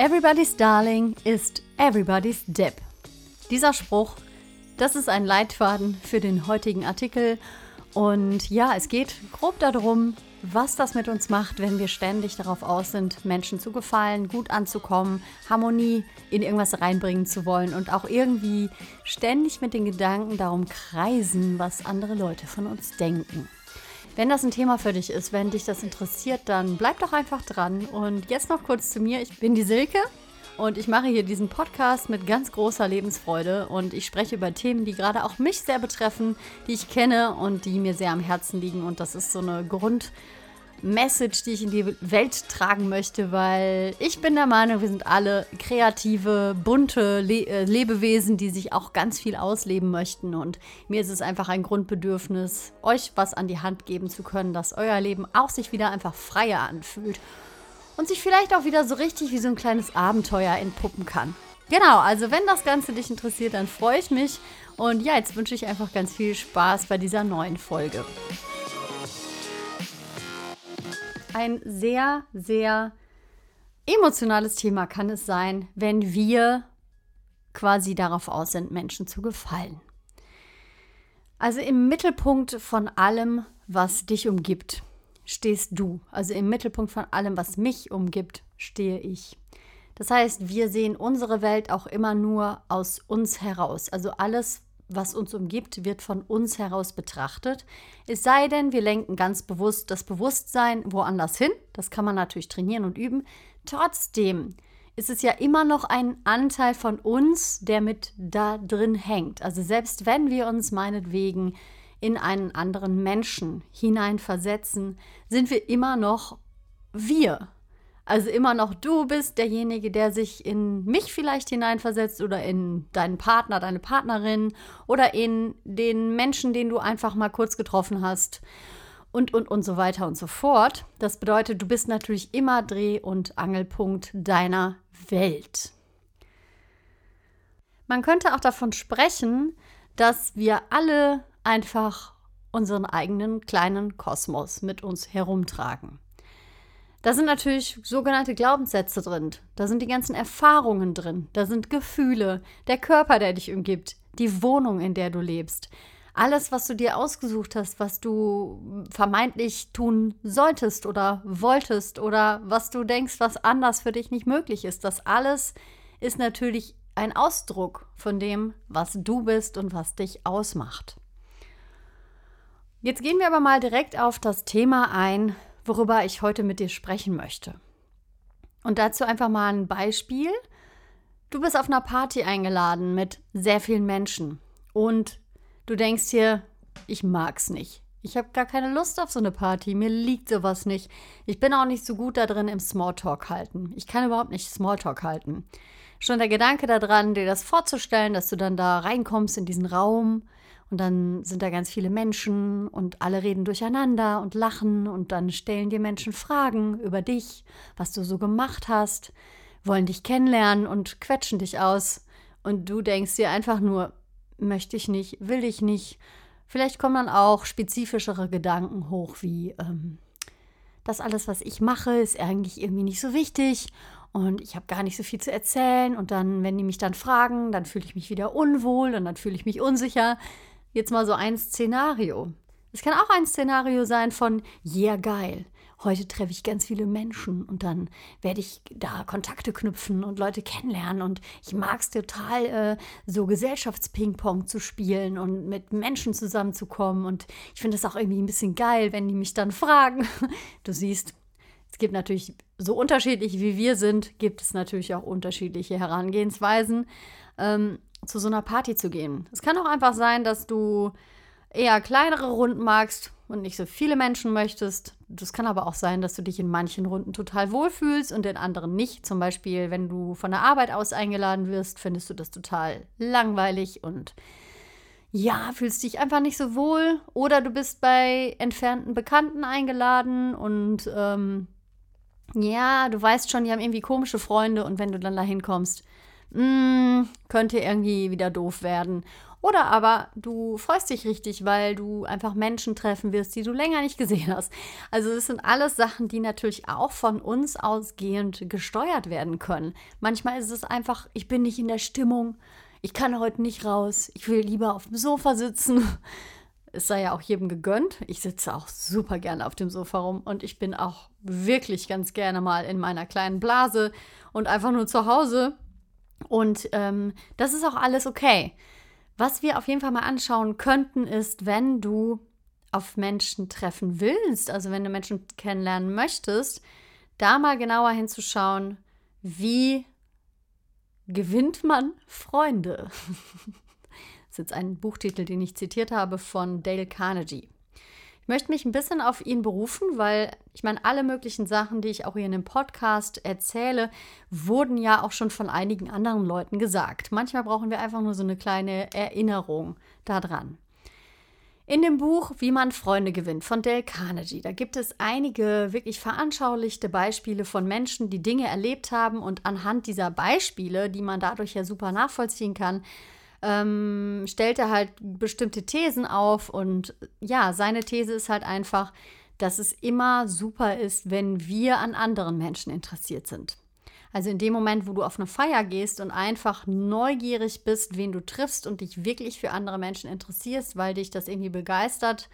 Everybody's Darling ist Everybody's Depp. Dieser Spruch, das ist ein Leitfaden für den heutigen Artikel. Und ja, es geht grob darum, was das mit uns macht, wenn wir ständig darauf aus sind, Menschen zu gefallen, gut anzukommen, Harmonie in irgendwas reinbringen zu wollen und auch irgendwie ständig mit den Gedanken darum kreisen, was andere Leute von uns denken. Wenn das ein Thema für dich ist, wenn dich das interessiert, dann bleib doch einfach dran. Und jetzt noch kurz zu mir. Ich bin die Silke und ich mache hier diesen Podcast mit ganz großer Lebensfreude und ich spreche über Themen, die gerade auch mich sehr betreffen, die ich kenne und die mir sehr am Herzen liegen. Und das ist so eine Grund. Message, die ich in die Welt tragen möchte, weil ich bin der Meinung, wir sind alle kreative, bunte Le äh, Lebewesen, die sich auch ganz viel ausleben möchten. Und mir ist es einfach ein Grundbedürfnis, euch was an die Hand geben zu können, dass euer Leben auch sich wieder einfach freier anfühlt und sich vielleicht auch wieder so richtig wie so ein kleines Abenteuer entpuppen kann. Genau, also wenn das Ganze dich interessiert, dann freue ich mich. Und ja, jetzt wünsche ich einfach ganz viel Spaß bei dieser neuen Folge ein sehr, sehr emotionales Thema kann es sein, wenn wir quasi darauf aus sind, Menschen zu gefallen. Also im Mittelpunkt von allem, was dich umgibt, stehst du. Also im Mittelpunkt von allem, was mich umgibt, stehe ich. Das heißt, wir sehen unsere Welt auch immer nur aus uns heraus. Also alles, was uns umgibt, wird von uns heraus betrachtet. Es sei denn, wir lenken ganz bewusst das Bewusstsein woanders hin. Das kann man natürlich trainieren und üben. Trotzdem ist es ja immer noch ein Anteil von uns, der mit da drin hängt. Also selbst wenn wir uns meinetwegen in einen anderen Menschen hineinversetzen, sind wir immer noch wir. Also immer noch du bist derjenige, der sich in mich vielleicht hineinversetzt oder in deinen Partner, deine Partnerin oder in den Menschen, den du einfach mal kurz getroffen hast und, und, und so weiter und so fort. Das bedeutet, du bist natürlich immer Dreh- und Angelpunkt deiner Welt. Man könnte auch davon sprechen, dass wir alle einfach unseren eigenen kleinen Kosmos mit uns herumtragen. Da sind natürlich sogenannte Glaubenssätze drin. Da sind die ganzen Erfahrungen drin. Da sind Gefühle, der Körper, der dich umgibt, die Wohnung, in der du lebst. Alles, was du dir ausgesucht hast, was du vermeintlich tun solltest oder wolltest oder was du denkst, was anders für dich nicht möglich ist, das alles ist natürlich ein Ausdruck von dem, was du bist und was dich ausmacht. Jetzt gehen wir aber mal direkt auf das Thema ein, worüber ich heute mit dir sprechen möchte. Und dazu einfach mal ein Beispiel. Du bist auf einer Party eingeladen mit sehr vielen Menschen und du denkst dir, ich mag's nicht. Ich habe gar keine Lust auf so eine Party. Mir liegt sowas nicht. Ich bin auch nicht so gut da drin im Smalltalk halten. Ich kann überhaupt nicht Smalltalk halten. Schon der Gedanke daran, dir das vorzustellen, dass du dann da reinkommst in diesen Raum und dann sind da ganz viele Menschen und alle reden durcheinander und lachen und dann stellen dir Menschen Fragen über dich, was du so gemacht hast, wollen dich kennenlernen und quetschen dich aus. Und du denkst dir einfach nur, möchte ich nicht, will ich nicht. Vielleicht kommen dann auch spezifischere Gedanken hoch, wie ähm, das alles, was ich mache, ist eigentlich irgendwie nicht so wichtig und ich habe gar nicht so viel zu erzählen. Und dann, wenn die mich dann fragen, dann fühle ich mich wieder unwohl und dann fühle ich mich unsicher jetzt mal so ein Szenario. Es kann auch ein Szenario sein von, yeah, geil. Heute treffe ich ganz viele Menschen und dann werde ich da Kontakte knüpfen und Leute kennenlernen. Und ich mag es total, äh, so Gesellschaftsping-Pong zu spielen und mit Menschen zusammenzukommen. Und ich finde es auch irgendwie ein bisschen geil, wenn die mich dann fragen. Du siehst, es gibt natürlich, so unterschiedlich wie wir sind, gibt es natürlich auch unterschiedliche Herangehensweisen. Ähm, zu so einer Party zu gehen. Es kann auch einfach sein, dass du eher kleinere Runden magst und nicht so viele Menschen möchtest. Das kann aber auch sein, dass du dich in manchen Runden total wohlfühlst und in anderen nicht. Zum Beispiel, wenn du von der Arbeit aus eingeladen wirst, findest du das total langweilig und ja, fühlst dich einfach nicht so wohl. Oder du bist bei entfernten Bekannten eingeladen und ähm, ja, du weißt schon, die haben irgendwie komische Freunde und wenn du dann da hinkommst, mm, könnte irgendwie wieder doof werden. Oder aber du freust dich richtig, weil du einfach Menschen treffen wirst, die du länger nicht gesehen hast. Also es sind alles Sachen, die natürlich auch von uns ausgehend gesteuert werden können. Manchmal ist es einfach, ich bin nicht in der Stimmung, ich kann heute nicht raus, ich will lieber auf dem Sofa sitzen. Es sei ja auch jedem gegönnt. Ich sitze auch super gerne auf dem Sofa rum und ich bin auch wirklich ganz gerne mal in meiner kleinen Blase und einfach nur zu Hause. Und ähm, das ist auch alles okay. Was wir auf jeden Fall mal anschauen könnten, ist, wenn du auf Menschen treffen willst, also wenn du Menschen kennenlernen möchtest, da mal genauer hinzuschauen, wie gewinnt man Freunde. das ist jetzt ein Buchtitel, den ich zitiert habe von Dale Carnegie. Möchte mich ein bisschen auf ihn berufen, weil ich meine, alle möglichen Sachen, die ich auch hier in dem Podcast erzähle, wurden ja auch schon von einigen anderen Leuten gesagt. Manchmal brauchen wir einfach nur so eine kleine Erinnerung daran. In dem Buch Wie man Freunde gewinnt von Dale Carnegie, da gibt es einige wirklich veranschaulichte Beispiele von Menschen, die Dinge erlebt haben und anhand dieser Beispiele, die man dadurch ja super nachvollziehen kann, ähm, stellt er halt bestimmte Thesen auf und ja, seine These ist halt einfach, dass es immer super ist, wenn wir an anderen Menschen interessiert sind. Also in dem Moment, wo du auf eine Feier gehst und einfach neugierig bist, wen du triffst und dich wirklich für andere Menschen interessierst, weil dich das irgendwie begeistert,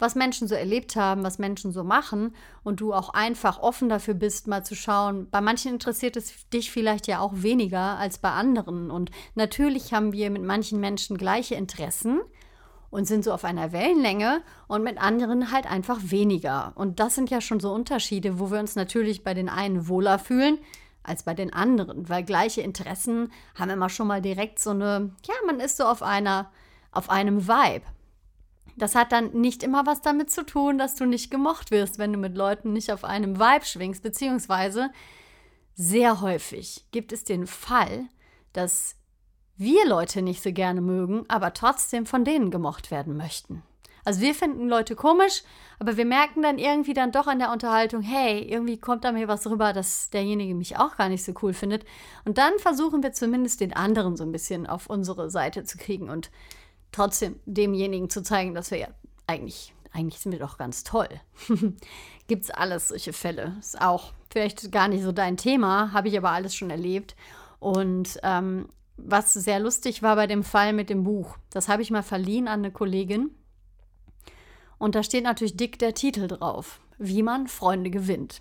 was Menschen so erlebt haben, was Menschen so machen und du auch einfach offen dafür bist, mal zu schauen. Bei manchen interessiert es dich vielleicht ja auch weniger als bei anderen. Und natürlich haben wir mit manchen Menschen gleiche Interessen und sind so auf einer Wellenlänge und mit anderen halt einfach weniger. Und das sind ja schon so Unterschiede, wo wir uns natürlich bei den einen wohler fühlen als bei den anderen, weil gleiche Interessen haben immer schon mal direkt so eine, ja, man ist so auf einer, auf einem Vibe. Das hat dann nicht immer was damit zu tun, dass du nicht gemocht wirst, wenn du mit Leuten nicht auf einem Vibe schwingst, beziehungsweise sehr häufig gibt es den Fall, dass wir Leute nicht so gerne mögen, aber trotzdem von denen gemocht werden möchten. Also wir finden Leute komisch, aber wir merken dann irgendwie dann doch an der Unterhaltung, hey, irgendwie kommt da mir was rüber, dass derjenige mich auch gar nicht so cool findet. Und dann versuchen wir zumindest den anderen so ein bisschen auf unsere Seite zu kriegen und trotzdem demjenigen zu zeigen, dass wir ja eigentlich, eigentlich sind wir doch ganz toll. Gibt es alles solche Fälle. Ist auch vielleicht gar nicht so dein Thema, habe ich aber alles schon erlebt. Und ähm, was sehr lustig war bei dem Fall mit dem Buch, das habe ich mal verliehen an eine Kollegin und da steht natürlich dick der Titel drauf, wie man Freunde gewinnt.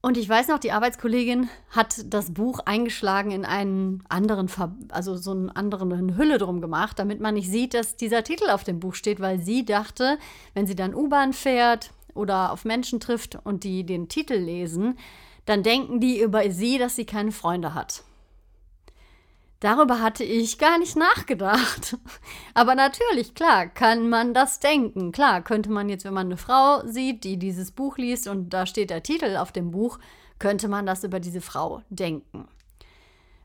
Und ich weiß noch, die Arbeitskollegin hat das Buch eingeschlagen in einen anderen, also so einen anderen Hülle drum gemacht, damit man nicht sieht, dass dieser Titel auf dem Buch steht, weil sie dachte, wenn sie dann U-Bahn fährt oder auf Menschen trifft und die den Titel lesen, dann denken die über sie, dass sie keine Freunde hat. Darüber hatte ich gar nicht nachgedacht. Aber natürlich, klar, kann man das denken. Klar, könnte man jetzt, wenn man eine Frau sieht, die dieses Buch liest und da steht der Titel auf dem Buch, könnte man das über diese Frau denken.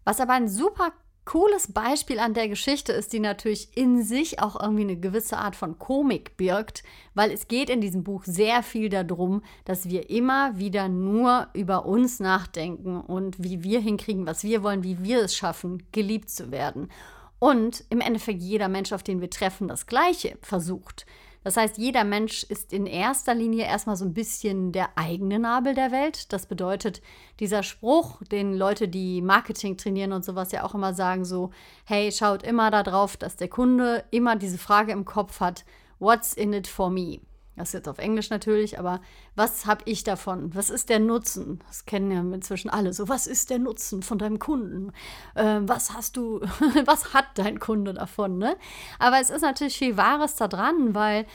Was aber ein super cooles Beispiel an der Geschichte ist, die natürlich in sich auch irgendwie eine gewisse Art von Komik birgt, weil es geht in diesem Buch sehr viel darum, dass wir immer wieder nur über uns nachdenken und wie wir hinkriegen, was wir wollen, wie wir es schaffen, geliebt zu werden. Und im Endeffekt jeder Mensch, auf den wir treffen, das Gleiche versucht. Das heißt, jeder Mensch ist in erster Linie erstmal so ein bisschen der eigene Nabel der Welt. Das bedeutet, dieser Spruch, den Leute, die Marketing trainieren und sowas ja auch immer sagen, so, hey, schaut immer darauf, dass der Kunde immer diese Frage im Kopf hat, what's in it for me? Das ist jetzt auf Englisch natürlich, aber was habe ich davon? Was ist der Nutzen? Das kennen ja inzwischen alle. So, was ist der Nutzen von deinem Kunden? Äh, was hast du, was hat dein Kunde davon? Ne? Aber es ist natürlich viel Wahres da dran, weil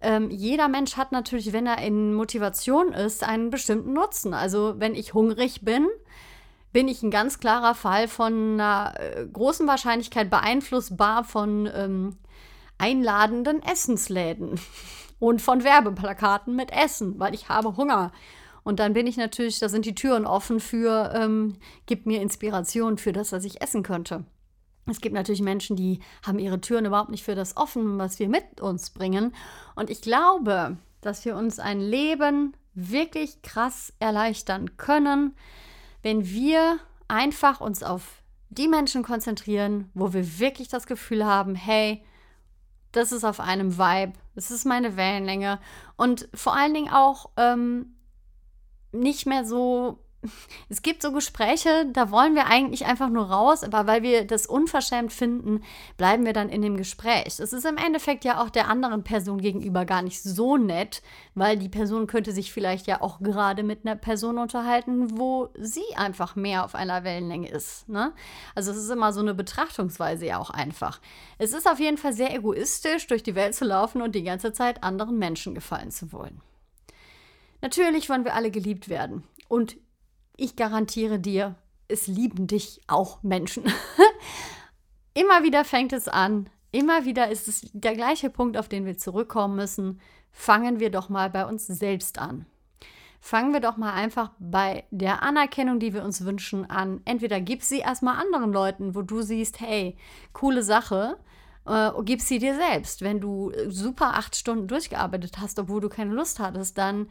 ähm, jeder Mensch hat natürlich, wenn er in Motivation ist, einen bestimmten Nutzen. Also, wenn ich hungrig bin, bin ich ein ganz klarer Fall von einer äh, großen Wahrscheinlichkeit beeinflussbar von ähm, einladenden Essensläden und von Werbeplakaten mit Essen, weil ich habe Hunger. Und dann bin ich natürlich, da sind die Türen offen für, ähm, gibt mir Inspiration für das, was ich essen könnte. Es gibt natürlich Menschen, die haben ihre Türen überhaupt nicht für das offen, was wir mit uns bringen. Und ich glaube, dass wir uns ein Leben wirklich krass erleichtern können, wenn wir einfach uns auf die Menschen konzentrieren, wo wir wirklich das Gefühl haben, hey, das ist auf einem Vibe, das ist meine Wellenlänge. Und vor allen Dingen auch ähm, nicht mehr so es gibt so Gespräche, da wollen wir eigentlich einfach nur raus, aber weil wir das unverschämt finden, bleiben wir dann in dem Gespräch. Es ist im Endeffekt ja auch der anderen Person gegenüber gar nicht so nett, weil die Person könnte sich vielleicht ja auch gerade mit einer Person unterhalten, wo sie einfach mehr auf einer Wellenlänge ist. Ne? Also es ist immer so eine Betrachtungsweise ja auch einfach. Es ist auf jeden Fall sehr egoistisch, durch die Welt zu laufen und die ganze Zeit anderen Menschen gefallen zu wollen. Natürlich wollen wir alle geliebt werden. Und ich garantiere dir, es lieben dich auch Menschen. immer wieder fängt es an. Immer wieder ist es der gleiche Punkt, auf den wir zurückkommen müssen. Fangen wir doch mal bei uns selbst an. Fangen wir doch mal einfach bei der Anerkennung, die wir uns wünschen, an. Entweder gib sie erstmal anderen Leuten, wo du siehst, hey, coole Sache, äh, gib sie dir selbst. Wenn du super acht Stunden durchgearbeitet hast, obwohl du keine Lust hattest, dann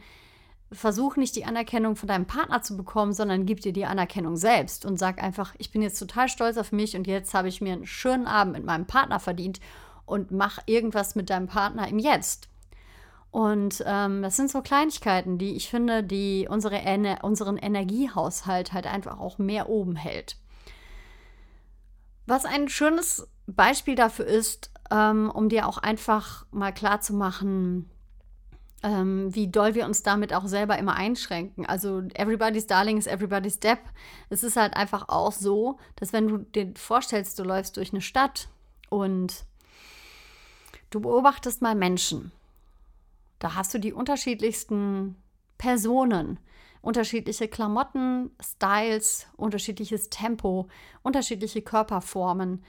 versuch nicht die Anerkennung von deinem Partner zu bekommen, sondern gib dir die Anerkennung selbst und sag einfach, ich bin jetzt total stolz auf mich und jetzt habe ich mir einen schönen Abend mit meinem Partner verdient und mach irgendwas mit deinem Partner im Jetzt. Und ähm, das sind so Kleinigkeiten, die ich finde, die unsere Ener unseren Energiehaushalt halt einfach auch mehr oben hält. Was ein schönes Beispiel dafür ist, ähm, um dir auch einfach mal klar zu machen, ähm, wie doll wir uns damit auch selber immer einschränken. Also everybody's darling is everybody's step. Es ist halt einfach auch so, dass wenn du dir vorstellst, du läufst durch eine Stadt und du beobachtest mal Menschen. Da hast du die unterschiedlichsten Personen, unterschiedliche Klamotten, Styles, unterschiedliches Tempo, unterschiedliche Körperformen,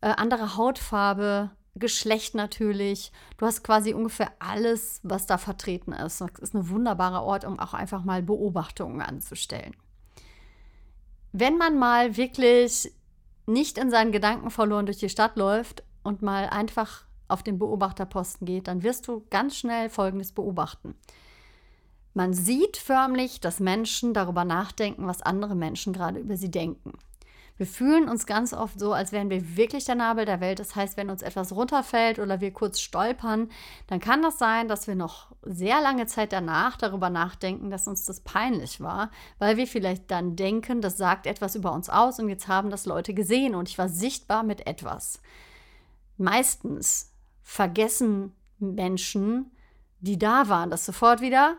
äh, andere Hautfarbe, Geschlecht natürlich. Du hast quasi ungefähr alles, was da vertreten ist. Das ist ein wunderbarer Ort, um auch einfach mal Beobachtungen anzustellen. Wenn man mal wirklich nicht in seinen Gedanken verloren durch die Stadt läuft und mal einfach auf den Beobachterposten geht, dann wirst du ganz schnell Folgendes beobachten. Man sieht förmlich, dass Menschen darüber nachdenken, was andere Menschen gerade über sie denken. Wir fühlen uns ganz oft so, als wären wir wirklich der Nabel der Welt. Das heißt, wenn uns etwas runterfällt oder wir kurz stolpern, dann kann das sein, dass wir noch sehr lange Zeit danach darüber nachdenken, dass uns das peinlich war, weil wir vielleicht dann denken, das sagt etwas über uns aus und jetzt haben das Leute gesehen und ich war sichtbar mit etwas. Meistens vergessen Menschen, die da waren, das sofort wieder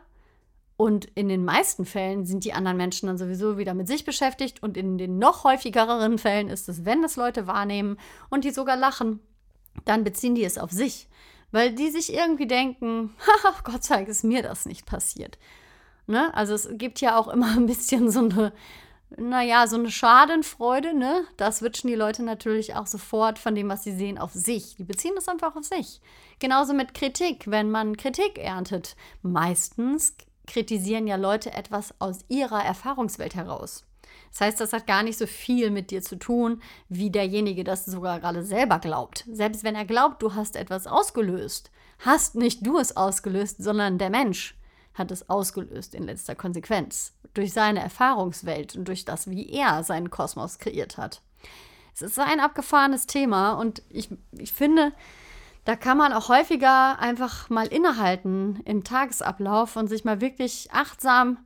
und in den meisten Fällen sind die anderen Menschen dann sowieso wieder mit sich beschäftigt. Und in den noch häufigeren Fällen ist es, wenn es Leute wahrnehmen und die sogar lachen, dann beziehen die es auf sich. Weil die sich irgendwie denken, Gott sei Dank ist mir das nicht passiert. Ne? Also es gibt ja auch immer ein bisschen so eine, naja, so eine Schadenfreude, ne? Da switchen die Leute natürlich auch sofort von dem, was sie sehen, auf sich. Die beziehen das einfach auf sich. Genauso mit Kritik, wenn man Kritik erntet. Meistens kritisieren ja Leute etwas aus ihrer Erfahrungswelt heraus. Das heißt, das hat gar nicht so viel mit dir zu tun, wie derjenige das sogar gerade selber glaubt. Selbst wenn er glaubt, du hast etwas ausgelöst, hast nicht du es ausgelöst, sondern der Mensch hat es ausgelöst in letzter Konsequenz. Durch seine Erfahrungswelt und durch das, wie er seinen Kosmos kreiert hat. Es ist ein abgefahrenes Thema und ich, ich finde, da kann man auch häufiger einfach mal innehalten im Tagesablauf und sich mal wirklich achtsam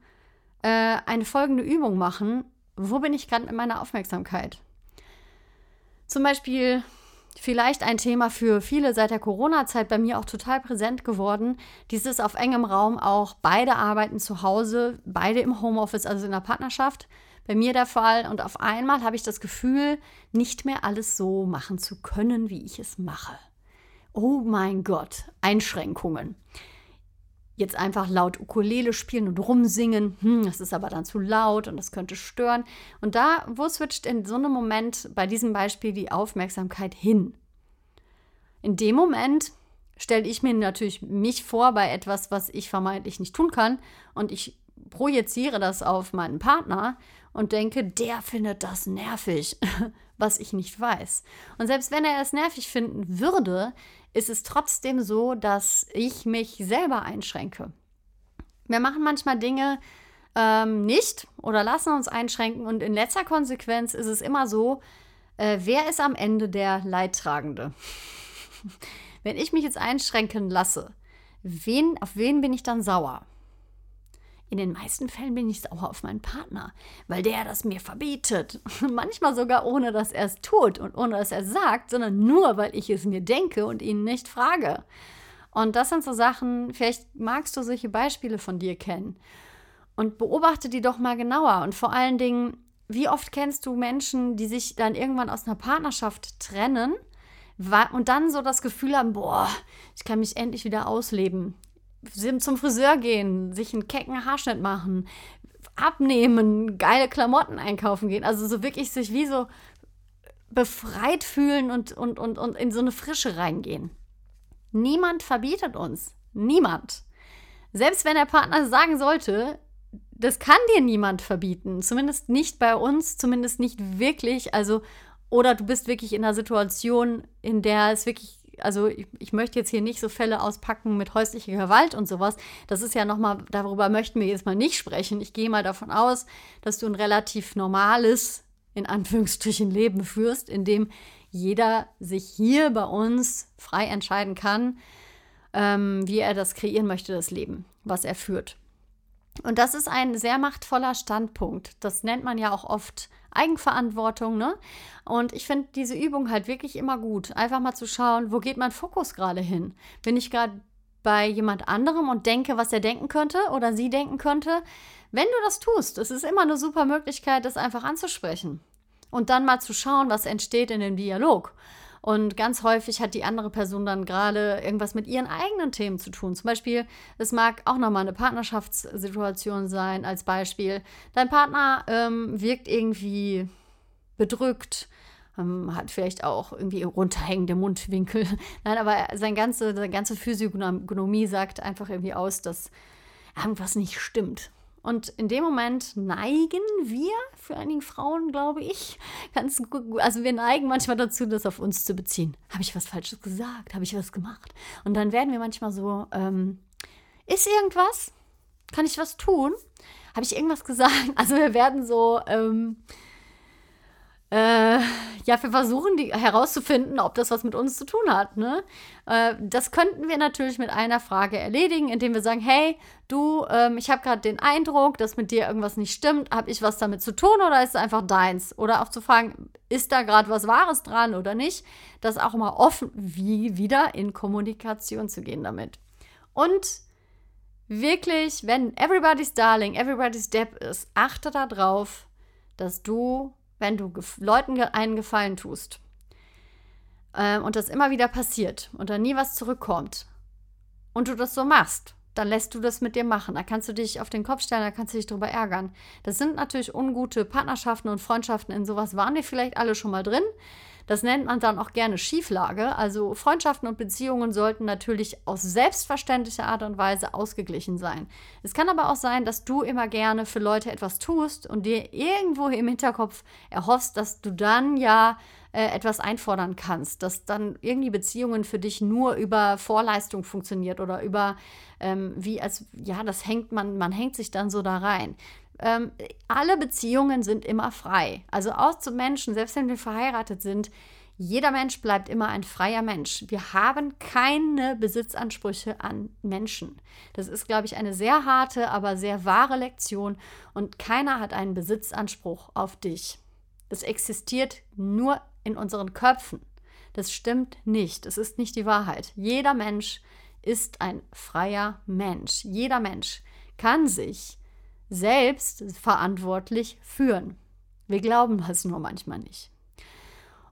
äh, eine folgende Übung machen. Wo bin ich gerade mit meiner Aufmerksamkeit? Zum Beispiel vielleicht ein Thema für viele seit der Corona-Zeit bei mir auch total präsent geworden. Dieses auf engem Raum auch beide arbeiten zu Hause, beide im Homeoffice, also in der Partnerschaft. Bei mir der Fall. Und auf einmal habe ich das Gefühl, nicht mehr alles so machen zu können, wie ich es mache oh mein Gott, Einschränkungen. Jetzt einfach laut Ukulele spielen und rumsingen, hm, das ist aber dann zu laut und das könnte stören. Und da, wo switcht in so einem Moment bei diesem Beispiel die Aufmerksamkeit hin? In dem Moment stelle ich mir natürlich mich vor bei etwas, was ich vermeintlich nicht tun kann und ich projiziere das auf meinen Partner und denke, der findet das nervig, was ich nicht weiß. Und selbst wenn er es nervig finden würde, ist es trotzdem so, dass ich mich selber einschränke. Wir machen manchmal Dinge ähm, nicht oder lassen uns einschränken und in letzter Konsequenz ist es immer so, Äh, wer ist am Ende der Leidtragende? Wenn ich mich jetzt einschränken lasse, wen, auf wen bin ich dann sauer? In den meisten Fällen bin ich sauer auf meinen Partner, weil der das mir verbietet. Manchmal sogar ohne, dass er es tut und ohne, dass er es sagt, sondern nur, weil ich es mir denke und ihn nicht frage. Und das sind so Sachen, vielleicht magst du solche Beispiele von dir kennen. Und beobachte die doch mal genauer. Und vor allen Dingen, wie oft kennst du Menschen, die sich dann irgendwann aus einer Partnerschaft trennen und dann so das Gefühl haben, boah, ich kann mich endlich wieder ausleben zum Friseur gehen, sich einen kecken Haarschnitt machen, abnehmen, geile Klamotten einkaufen gehen. Also so wirklich sich wie so befreit fühlen und, und, und, und in so eine Frische reingehen. Niemand verbietet uns. Niemand. Selbst wenn der Partner sagen sollte, das kann dir niemand verbieten. Zumindest nicht bei uns, zumindest nicht wirklich. Also, oder du bist wirklich in einer Situation, in der es wirklich also ich, ich, möchte jetzt hier nicht so Fälle auspacken mit häuslicher Gewalt und sowas. Das ist ja nochmal, darüber möchten wir jetzt mal nicht sprechen. Ich gehe mal davon aus, dass du ein relativ normales, in Anführungsstrichen, Leben führst, in dem jeder sich hier bei uns frei entscheiden kann, ähm, wie er das kreieren möchte, das Leben, was er führt. Und das ist ein sehr machtvoller Standpunkt. Das nennt man ja auch oft Eigenverantwortung, ne? Und ich finde diese Übung halt wirklich immer gut. Einfach mal zu schauen, wo geht mein Fokus gerade hin? Bin ich gerade bei jemand anderem und denke, was er denken könnte oder sie denken könnte? Wenn du das tust, es ist immer eine super Möglichkeit, das einfach anzusprechen. Und dann mal zu schauen, was entsteht in dem Dialog. Und ganz häufig hat die andere Person dann gerade irgendwas mit ihren eigenen Themen zu tun. Zum Beispiel, es mag auch nochmal eine Partnerschaftssituation sein, als Beispiel. Dein Partner ähm, wirkt irgendwie bedrückt, ähm, hat vielleicht auch irgendwie runterhängende Mundwinkel. Nein, aber sein ganze, seine ganze Physiognomie sagt einfach irgendwie aus, dass irgendwas nicht stimmt. Und in dem Moment neigen wir, für einige Frauen, glaube ich, ganz gut, also wir neigen manchmal dazu, das auf uns zu beziehen. Habe ich was Falsches gesagt? Habe ich was gemacht? Und dann werden wir manchmal so, ähm, ist irgendwas? Kann ich was tun? Habe ich irgendwas gesagt? Also wir werden so, ähm, äh, ja, wir versuchen die, herauszufinden, ob das was mit uns zu tun hat. Ne? Äh, das könnten wir natürlich mit einer Frage erledigen, indem wir sagen, hey, du, ähm, ich habe gerade den Eindruck, dass mit dir irgendwas nicht stimmt. Habe ich was damit zu tun oder ist es einfach deins? Oder auch zu fragen, ist da gerade was Wahres dran oder nicht? Das auch mal offen, wie wieder in Kommunikation zu gehen damit. Und wirklich, wenn everybody's darling, everybody's depp ist, achte darauf, dass du wenn du Leuten einen Gefallen tust äh, und das immer wieder passiert und dann nie was zurückkommt und du das so machst, dann lässt du das mit dir machen. Da kannst du dich auf den Kopf stellen, da kannst du dich drüber ärgern. Das sind natürlich ungute Partnerschaften und Freundschaften. In sowas waren wir vielleicht alle schon mal drin. Das nennt man dann auch gerne Schieflage. Also Freundschaften und Beziehungen sollten natürlich aus selbstverständlicher Art und Weise ausgeglichen sein. Es kann aber auch sein, dass du immer gerne für Leute etwas tust und dir irgendwo im Hinterkopf erhoffst, dass du dann ja äh, etwas einfordern kannst, dass dann irgendwie Beziehungen für dich nur über Vorleistung funktioniert oder über ähm, wie als ja das hängt man man hängt sich dann so da rein ähm, alle Beziehungen sind immer frei. Also auch zu Menschen, selbst wenn wir verheiratet sind, jeder Mensch bleibt immer ein freier Mensch. Wir haben keine Besitzansprüche an Menschen. Das ist, glaube ich, eine sehr harte, aber sehr wahre Lektion. Und keiner hat einen Besitzanspruch auf dich. Das existiert nur in unseren Köpfen. Das stimmt nicht. Es ist nicht die Wahrheit. Jeder Mensch ist ein freier Mensch. Jeder Mensch kann sich selbst verantwortlich führen. Wir glauben es nur manchmal nicht.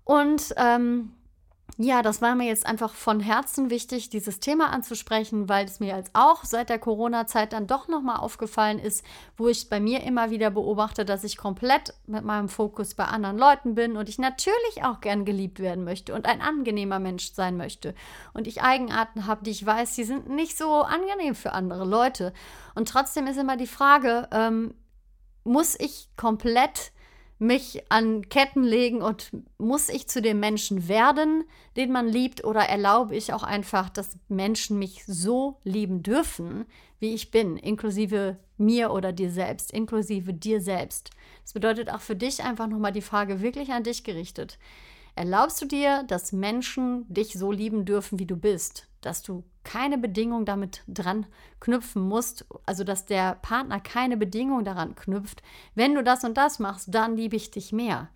Und ähm, ja, das war mir jetzt einfach von Herzen wichtig, dieses Thema anzusprechen, weil es mir jetzt auch seit der Corona-Zeit dann doch nochmal aufgefallen ist, wo ich bei mir immer wieder beobachte, dass ich komplett mit meinem Fokus bei anderen Leuten bin und ich natürlich auch gern geliebt werden möchte und ein angenehmer Mensch sein möchte. Und ich Eigenarten habe, die ich weiß, die sind nicht so angenehm für andere Leute. Und trotzdem ist immer die Frage, ähm, muss ich komplett mich an Ketten legen und muss ich zu dem Menschen werden, den man liebt, oder erlaube ich auch einfach, dass Menschen mich so lieben dürfen, wie ich bin, inklusive mir oder dir selbst, inklusive dir selbst. Das bedeutet auch für dich einfach nochmal die Frage wirklich an dich gerichtet. Erlaubst du dir, dass Menschen dich so lieben dürfen, wie du bist? Dass du keine Bedingung damit dran knüpfen musst, also dass der Partner keine Bedingung daran knüpft. Wenn du das und das machst, dann liebe ich dich mehr.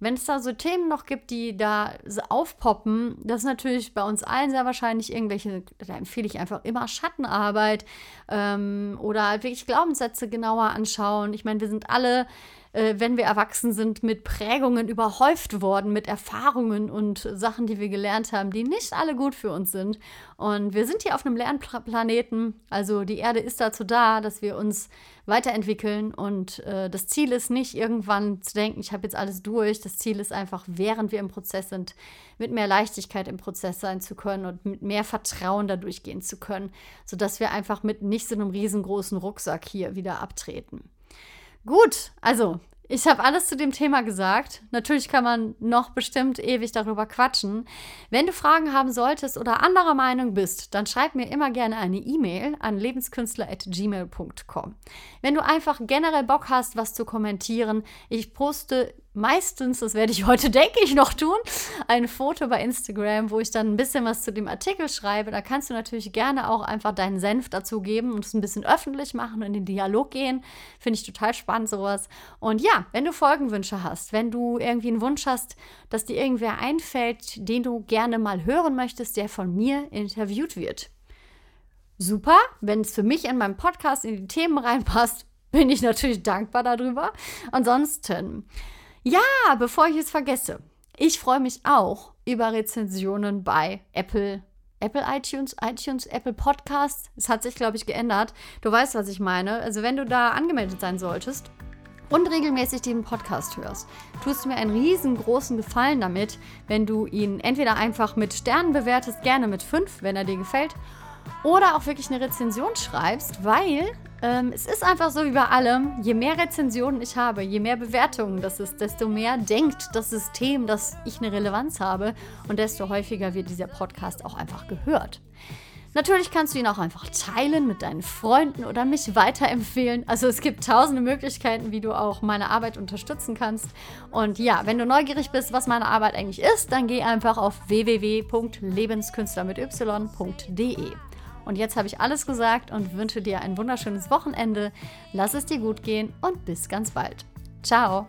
Wenn es da so Themen noch gibt, die da aufpoppen, das ist natürlich bei uns allen sehr wahrscheinlich irgendwelche, da empfehle ich einfach immer Schattenarbeit ähm, oder halt wirklich Glaubenssätze genauer anschauen. Ich meine, wir sind alle äh, wenn wir erwachsen sind, mit Prägungen überhäuft worden, mit Erfahrungen und Sachen, die wir gelernt haben, die nicht alle gut für uns sind. Und wir sind hier auf einem Lernplaneten. Also die Erde ist dazu da, dass wir uns weiterentwickeln. Und äh, das Ziel ist nicht irgendwann zu denken, ich habe jetzt alles durch. Das Ziel ist einfach, während wir im Prozess sind, mit mehr Leichtigkeit im Prozess sein zu können und mit mehr Vertrauen da durchgehen zu können, sodass wir einfach mit nicht so einem riesengroßen Rucksack hier wieder abtreten. Gut, also ich habe alles zu dem Thema gesagt. Natürlich kann man noch bestimmt ewig darüber quatschen. Wenn du Fragen haben solltest oder anderer Meinung bist, dann schreib mir immer gerne eine E-Mail an lebenskünstler.gmail.com. Wenn du einfach generell Bock hast, was zu kommentieren, ich poste meistens, das werde ich heute, denke ich, noch tun, ein Foto bei Instagram, wo ich dann ein bisschen was zu dem Artikel schreibe. Da kannst du natürlich gerne auch einfach deinen Senf dazu geben und es ein bisschen öffentlich machen und in den Dialog gehen. Finde ich total spannend, sowas. Und ja, wenn du Folgenwünsche hast, wenn du irgendwie einen Wunsch hast, dass dir irgendwer einfällt, den du gerne mal hören möchtest, der von mir interviewt wird. Super, wenn es für mich in meinem Podcast in die Themen reinpasst, bin ich natürlich dankbar darüber. Ansonsten ja, bevor ich es vergesse, ich freue mich auch über Rezensionen bei Apple, Apple iTunes, iTunes, Apple Podcasts. Es hat sich, glaube ich, geändert. Du weißt, was ich meine. Also, wenn du da angemeldet sein solltest und regelmäßig den Podcast hörst, tust du mir einen riesengroßen Gefallen damit, wenn du ihn entweder einfach mit Sternen bewertest, gerne mit fünf, wenn er dir gefällt, oder auch wirklich eine Rezension schreibst, weil ähm, es ist einfach so wie bei allem, je mehr Rezensionen ich habe, je mehr Bewertungen das ist, desto mehr denkt das System, dass ich eine Relevanz habe und desto häufiger wird dieser Podcast auch einfach gehört. Natürlich kannst du ihn auch einfach teilen mit deinen Freunden oder mich weiterempfehlen. Also es gibt tausende Möglichkeiten, wie du auch meine Arbeit unterstützen kannst. Und ja, wenn du neugierig bist, was meine Arbeit eigentlich ist, dann geh einfach auf www.lebenskünstler mit y.de. Und jetzt habe ich alles gesagt und wünsche dir ein wunderschönes Wochenende. Lass es dir gut gehen und bis ganz bald. Ciao.